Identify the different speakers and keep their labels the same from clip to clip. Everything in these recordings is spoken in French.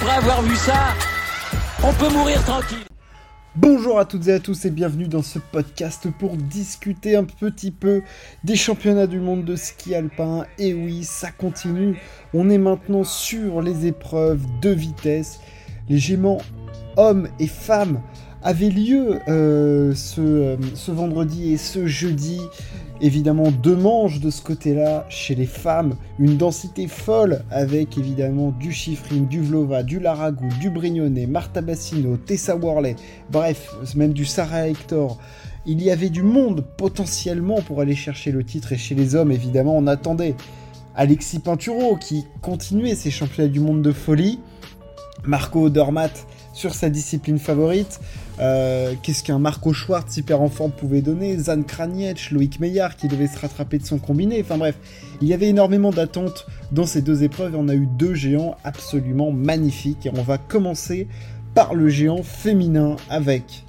Speaker 1: après avoir vu ça, on peut mourir tranquille.
Speaker 2: Bonjour à toutes et à tous et bienvenue dans ce podcast pour discuter un petit peu des championnats du monde de ski alpin. Et oui, ça continue. On est maintenant sur les épreuves de vitesse. Les géments hommes et femmes avaient lieu euh, euh, ce vendredi et ce jeudi évidemment deux manches de ce côté-là chez les femmes, une densité folle avec évidemment du Chiffrine, du Vlova, du Laragou, du Brignonnet, Marta Bassino, Tessa Worley, bref, même du Sarah Hector. Il y avait du monde potentiellement pour aller chercher le titre. Et chez les hommes évidemment on attendait Alexis Pinturo qui continuait ses championnats du monde de folie, Marco Odermatt sur sa discipline favorite, euh, qu'est-ce qu'un Marco Schwartz hyper en forme pouvait donner? Zan Kraniec, Loïc Meillard qui devait se rattraper de son combiné. Enfin bref, il y avait énormément d'attentes dans ces deux épreuves et on a eu deux géants absolument magnifiques. Et on va commencer par le géant féminin avec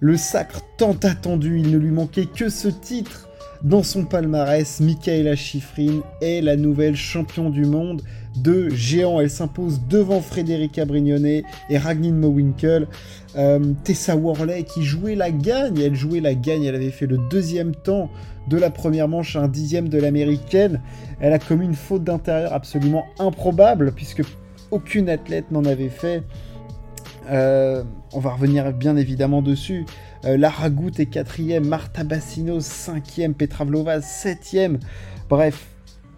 Speaker 2: le sacre tant attendu. Il ne lui manquait que ce titre dans son palmarès. Michaela Schifrin est la nouvelle championne du monde de géant. Elle s'impose devant Frédérica Brignone et Ragnine Mowinkel. Euh, Tessa Worley qui jouait la gagne, elle jouait la gagne, elle avait fait le deuxième temps de la première manche, un dixième de l'américaine. Elle a commis une faute d'intérieur absolument improbable puisque aucune athlète n'en avait fait. Euh, on va revenir bien évidemment dessus. Euh, Lara Gout est quatrième, Marta Bassino cinquième, Petra Vlova septième. Bref,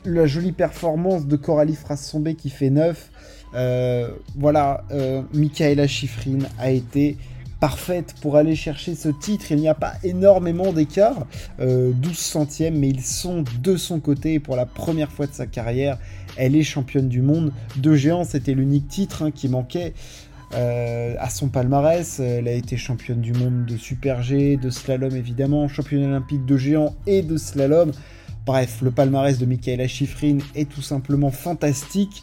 Speaker 2: la jolie performance de Coralie Frassombé qui fait 9. Euh, voilà, euh, Michaela Schifrin a été parfaite pour aller chercher ce titre. Il n'y a pas énormément d'écart, 12 euh, centièmes, mais ils sont de son côté. pour la première fois de sa carrière, elle est championne du monde de géant. C'était l'unique titre hein, qui manquait. À son palmarès, elle a été championne du monde de super G, de slalom évidemment, championne olympique de géant et de slalom. Bref, le palmarès de Michaela Schifrin est tout simplement fantastique.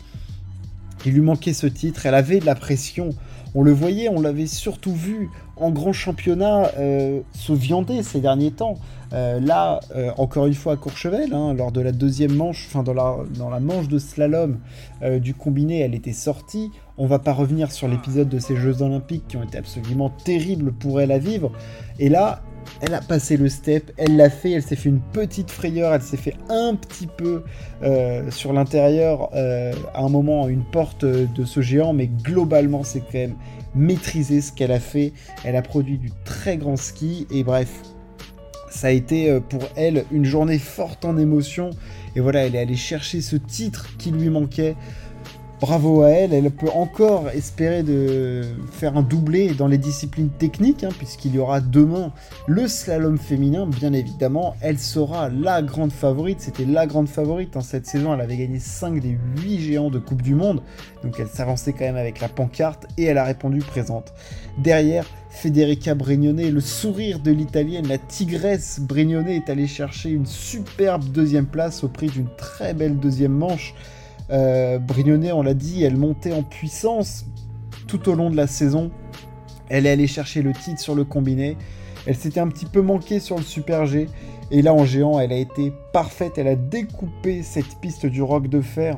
Speaker 2: Il lui manquait ce titre, elle avait de la pression. On le voyait, on l'avait surtout vu en grand championnat euh, se viander ces derniers temps. Euh, là, euh, encore une fois à Courchevel, hein, lors de la deuxième manche, enfin dans la, dans la manche de slalom du combiné, elle était sortie. On va pas revenir sur l'épisode de ces Jeux Olympiques qui ont été absolument terribles pour elle à vivre. Et là, elle a passé le step, elle l'a fait, elle s'est fait une petite frayeur, elle s'est fait un petit peu euh, sur l'intérieur euh, à un moment une porte de ce géant, mais globalement c'est quand même maîtrisé ce qu'elle a fait. Elle a produit du très grand ski et bref, ça a été euh, pour elle une journée forte en émotion. Et voilà, elle est allée chercher ce titre qui lui manquait bravo à elle, elle peut encore espérer de faire un doublé dans les disciplines techniques, hein, puisqu'il y aura demain le slalom féminin, bien évidemment, elle sera la grande favorite, c'était la grande favorite hein, cette saison, elle avait gagné 5 des 8 géants de Coupe du Monde, donc elle s'avançait quand même avec la pancarte, et elle a répondu présente. Derrière, Federica Brignone, le sourire de l'italienne, la tigresse Brignone est allée chercher une superbe deuxième place au prix d'une très belle deuxième manche, euh, Brignonnet, on l'a dit, elle montait en puissance tout au long de la saison. Elle est allée chercher le titre sur le combiné. Elle s'était un petit peu manquée sur le Super G. Et là, en géant, elle a été parfaite. Elle a découpé cette piste du roc de fer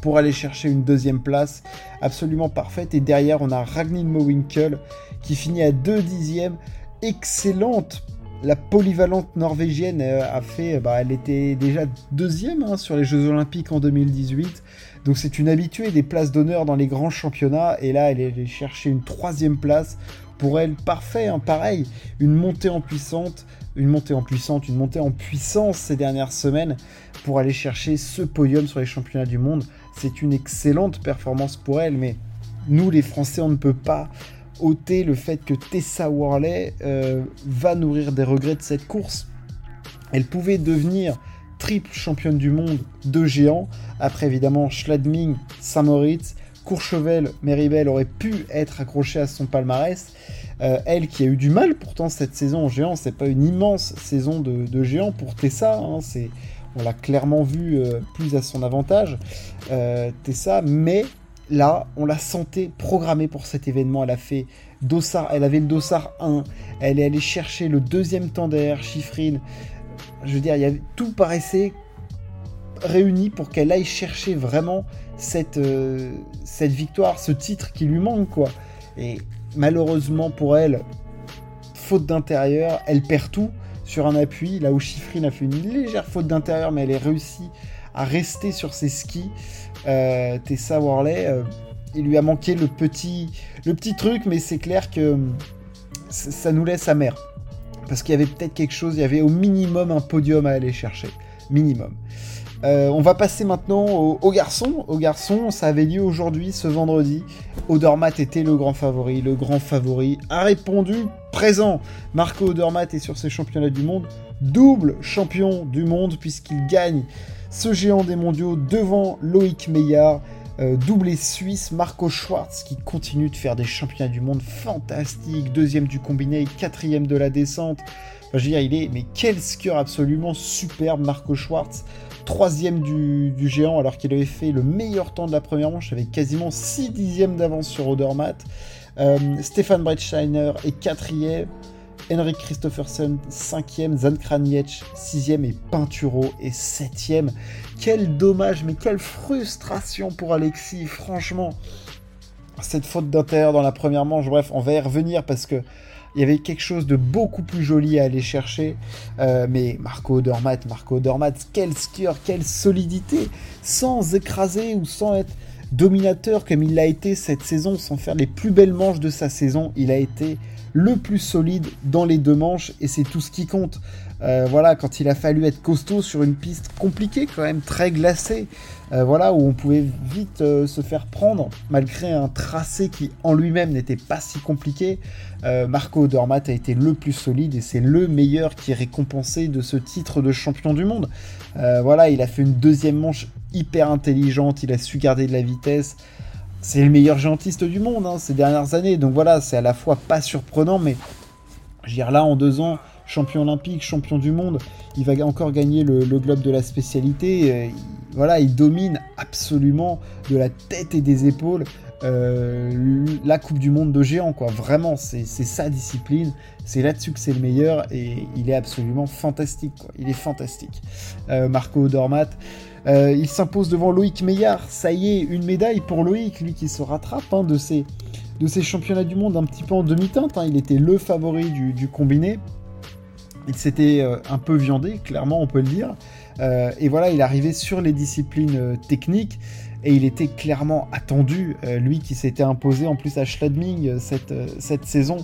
Speaker 2: pour aller chercher une deuxième place absolument parfaite. Et derrière, on a Ragnhild Mowinkel qui finit à 2 dixièmes. Excellente la polyvalente norvégienne euh, a fait, bah, elle était déjà deuxième hein, sur les Jeux Olympiques en 2018. Donc c'est une habituée des places d'honneur dans les grands championnats. Et là, elle est chercher une troisième place. Pour elle, parfait, hein, pareil. Une montée en puissance, une montée en puissance, une montée en puissance ces dernières semaines pour aller chercher ce podium sur les championnats du monde. C'est une excellente performance pour elle, mais nous les Français, on ne peut pas ôter le fait que Tessa Worley euh, va nourrir des regrets de cette course. Elle pouvait devenir triple championne du monde de géant. Après évidemment Schladming, Saint-Moritz, Courchevel, Meribel aurait pu être accrochée à son palmarès. Euh, elle qui a eu du mal pourtant cette saison en géant, c'est pas une immense saison de, géant pour Tessa. Hein. on l'a clairement vu euh, plus à son avantage, Tessa, mais Là, on la sentait programmée pour cet événement. Elle a fait Dossard, elle avait le Dossard 1. Elle est allée chercher le deuxième temps derrière Chiffrine. Je veux dire, il y tout paraissait réunis pour qu'elle aille chercher vraiment cette, euh, cette victoire, ce titre qui lui manque, quoi. Et malheureusement pour elle, faute d'intérieur, elle perd tout sur un appui, là où Chiffrine a fait une légère faute d'intérieur, mais elle est réussi à rester sur ses skis. Euh, Tessa Worley, euh, il lui a manqué le petit, le petit truc, mais c'est clair que ça nous laisse amer. Parce qu'il y avait peut-être quelque chose, il y avait au minimum un podium à aller chercher. Minimum. Euh, on va passer maintenant aux garçons. Au garçon, ça avait lieu aujourd'hui, ce vendredi. Odermatt était le grand favori. Le grand favori a répondu présent. Marco Odermatt est sur ses championnats du monde. Double champion du monde puisqu'il gagne ce géant des mondiaux devant Loïc Meillard. Euh, doublé suisse, Marco Schwartz qui continue de faire des championnats du monde fantastiques, deuxième du combiné, quatrième de la descente. Enfin, je veux dire, il est, mais quel skieur absolument superbe, Marco Schwartz. Troisième du, géant alors qu'il avait fait le meilleur temps de la première manche avec quasiment 6 dixièmes d'avance sur Odermatt. Euh, Stéphane Breitsteiner est quatrième. Henrik Christophersen 5e, Zan 6e et Pinturo est 7e. Quel dommage, mais quelle frustration pour Alexis, franchement. Cette faute d'intérieur dans la première manche, bref, on va y revenir parce que il y avait quelque chose de beaucoup plus joli à aller chercher. Euh, mais Marco Dormat, Marco Dormat, quel skieur, quelle solidité, sans écraser ou sans être dominateur comme il l'a été cette saison, sans faire les plus belles manches de sa saison, il a été le plus solide dans les deux manches et c'est tout ce qui compte. Euh, voilà, quand il a fallu être costaud sur une piste compliquée, quand même très glacée, euh, voilà, où on pouvait vite euh, se faire prendre, malgré un tracé qui en lui-même n'était pas si compliqué. Marco Odermatt a été le plus solide et c'est le meilleur qui est récompensé de ce titre de champion du monde. voilà, il a fait une deuxième manche hyper intelligente, il a su garder de la vitesse c'est le meilleur géantiste du monde hein, ces dernières années. Donc voilà, c'est à la fois pas surprenant, mais je veux dire, là, en deux ans, champion olympique, champion du monde, il va encore gagner le, globe de la spécialité. Voilà, il domine absolument de la tête et des épaules euh, la Coupe du Monde de géant, quoi. Vraiment, c'est sa discipline, c'est là-dessus que c'est le meilleur et il est absolument fantastique. Il est fantastique. Euh, Marco Dormat. Euh, il s'impose devant Loïc Meillard. Ça y est, une médaille pour Loïc, lui qui se rattrape hein, de, ses, de championnats du monde un petit peu en demi-teinte. Hein. Il était le favori du, combiné. Il s'était un peu viandé, clairement, on peut le dire. Et voilà, il arrivait sur les disciplines techniques et il était clairement attendu, lui qui s'était imposé en plus à Schladming cette, cette saison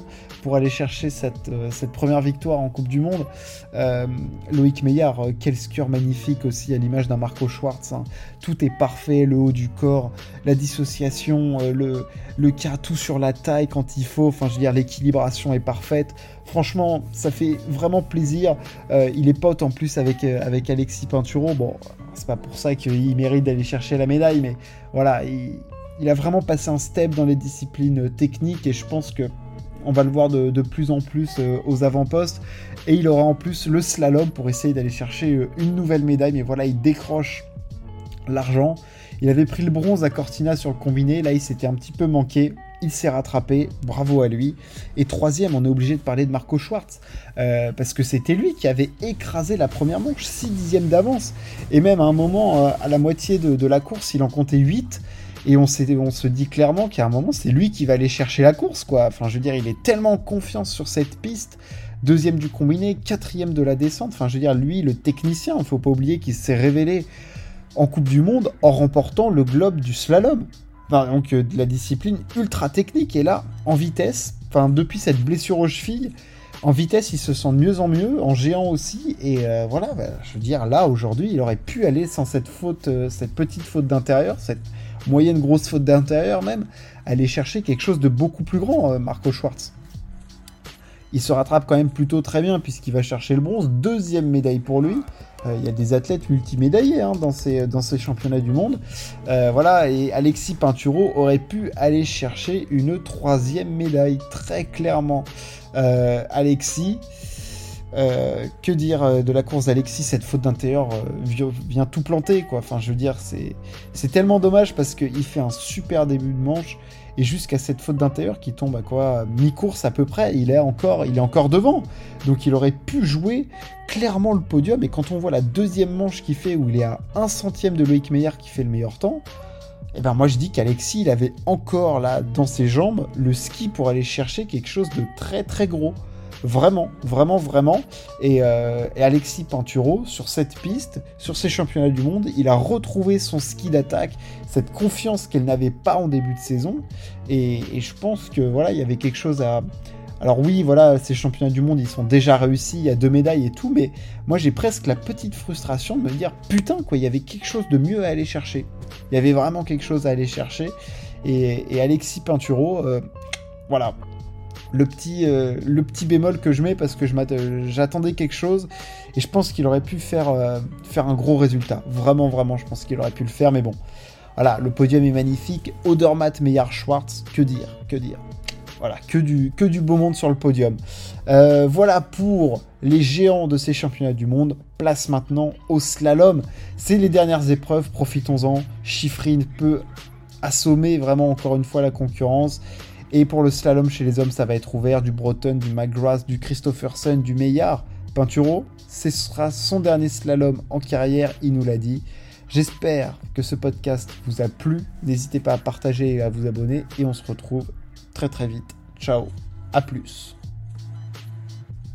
Speaker 2: pour aller chercher cette, euh, cette première victoire en Coupe du Monde. Euh, Loïc Meillard, euh, quel skieur magnifique aussi à l'image d'un Marco Schwartz. Hein. Tout est parfait, le haut du corps, la dissociation, le, le cas tout sur la taille quand il faut. Enfin, je veux dire, l'équilibration est parfaite. Franchement, ça fait vraiment plaisir. il est pote en plus avec, avec Alexis Pinturo. Bon, c'est pas pour ça qu'il mérite d'aller chercher la médaille, mais voilà, il, a vraiment passé un step dans les disciplines techniques et je pense que on va le voir de, plus en plus euh, aux avant-postes. Et il aura en plus le slalom pour essayer d'aller chercher euh, une nouvelle médaille. Mais voilà, il décroche l'argent. Il avait pris le bronze à Cortina sur le combiné. Là, il s'était un petit peu manqué. Il s'est rattrapé, bravo à lui. Et troisième, on est obligé de parler de Marco Schwartz, euh, parce que c'était lui qui avait écrasé la première manche, 6 dixièmes d'avance. Et même à un moment, à la moitié de, la course, il en comptait 8. Et on, on se dit clairement qu'à un moment, c'est lui qui va aller chercher la course, quoi. Enfin, je veux dire, il est tellement en confiance sur cette piste. Deuxième du combiné, quatrième de la descente. Enfin, je veux dire, lui, le technicien, il faut pas oublier qu'il s'est révélé en Coupe du Monde en remportant le globe du slalom. Enfin, donc, euh, la discipline ultra technique. Et là, en vitesse, enfin, depuis cette blessure aux chevilles, en vitesse, il se sent de mieux en mieux, en géant aussi. Et euh, voilà, bah, je veux dire, là, aujourd'hui, il aurait pu aller sans cette faute, euh, cette petite faute d'intérieur, cette moyenne grosse faute d'intérieur même, aller chercher quelque chose de beaucoup plus grand, Marco Schwartz. Il se rattrape quand même plutôt très bien puisqu'il va chercher le bronze, deuxième médaille pour lui. Euh, il y a des athlètes multimédaillés hein, dans, ces, championnats du monde. Euh, voilà, et Alexis Pinturo aurait pu aller chercher une troisième médaille, très clairement. Alexis, Euh, que dire euh, de la course d'Alexis Cette faute d'intérieur vient tout planter, quoi. Enfin, je veux dire, c'est tellement dommage parce qu'il fait un super début de manche et jusqu'à cette faute d'intérieur qui tombe à quoi mi-course à peu près, il est encore, il est encore devant. Donc, il aurait pu jouer clairement le podium. Et quand on voit la deuxième manche qu'il fait où il est à un centième de Loïc Meyer qui fait le meilleur temps. Et eh ben moi je dis qu'Alexis il avait encore là dans ses jambes le ski pour aller chercher quelque chose de très très gros. Vraiment, vraiment, vraiment. Euh, et, Alexis Pinturo, sur cette piste, sur ces championnats du monde, il a retrouvé son ski d'attaque, cette confiance qu'elle n'avait pas en début de saison. Et, je pense que voilà, il y avait quelque chose à. Alors oui, voilà, ces championnats du monde, ils sont déjà réussis, il y a deux médailles et tout, mais moi j'ai presque la petite frustration de me dire, putain, quoi, il y avait quelque chose de mieux à aller chercher. Il y avait vraiment quelque chose à aller chercher. Et, Alexis Pinturo, euh, voilà, le petit, euh, le petit bémol que je mets parce que j'attendais quelque chose et je pense qu'il aurait pu faire, euh, faire un gros résultat. Vraiment, vraiment, je pense qu'il aurait pu le faire, mais bon. Voilà, le podium est magnifique. Odermatt, Meillard, Schwartz, que dire, que dire. Voilà, que du, que du beau monde sur le podium. Euh, voilà pour les géants de ces championnats du monde. Place maintenant au slalom. C'est les dernières épreuves, profitons-en. Chiffrine peut assommer vraiment encore une fois la concurrence. Et pour le slalom chez les hommes, ça va être ouvert du Breton, du McGrath, du Christopherson, du Meillard. Pinturo, ce sera son dernier slalom en carrière, il nous l'a dit. J'espère que ce podcast vous a plu. N'hésitez pas à partager et à vous abonner. Et on se retrouve très très vite. Ciao, à plus.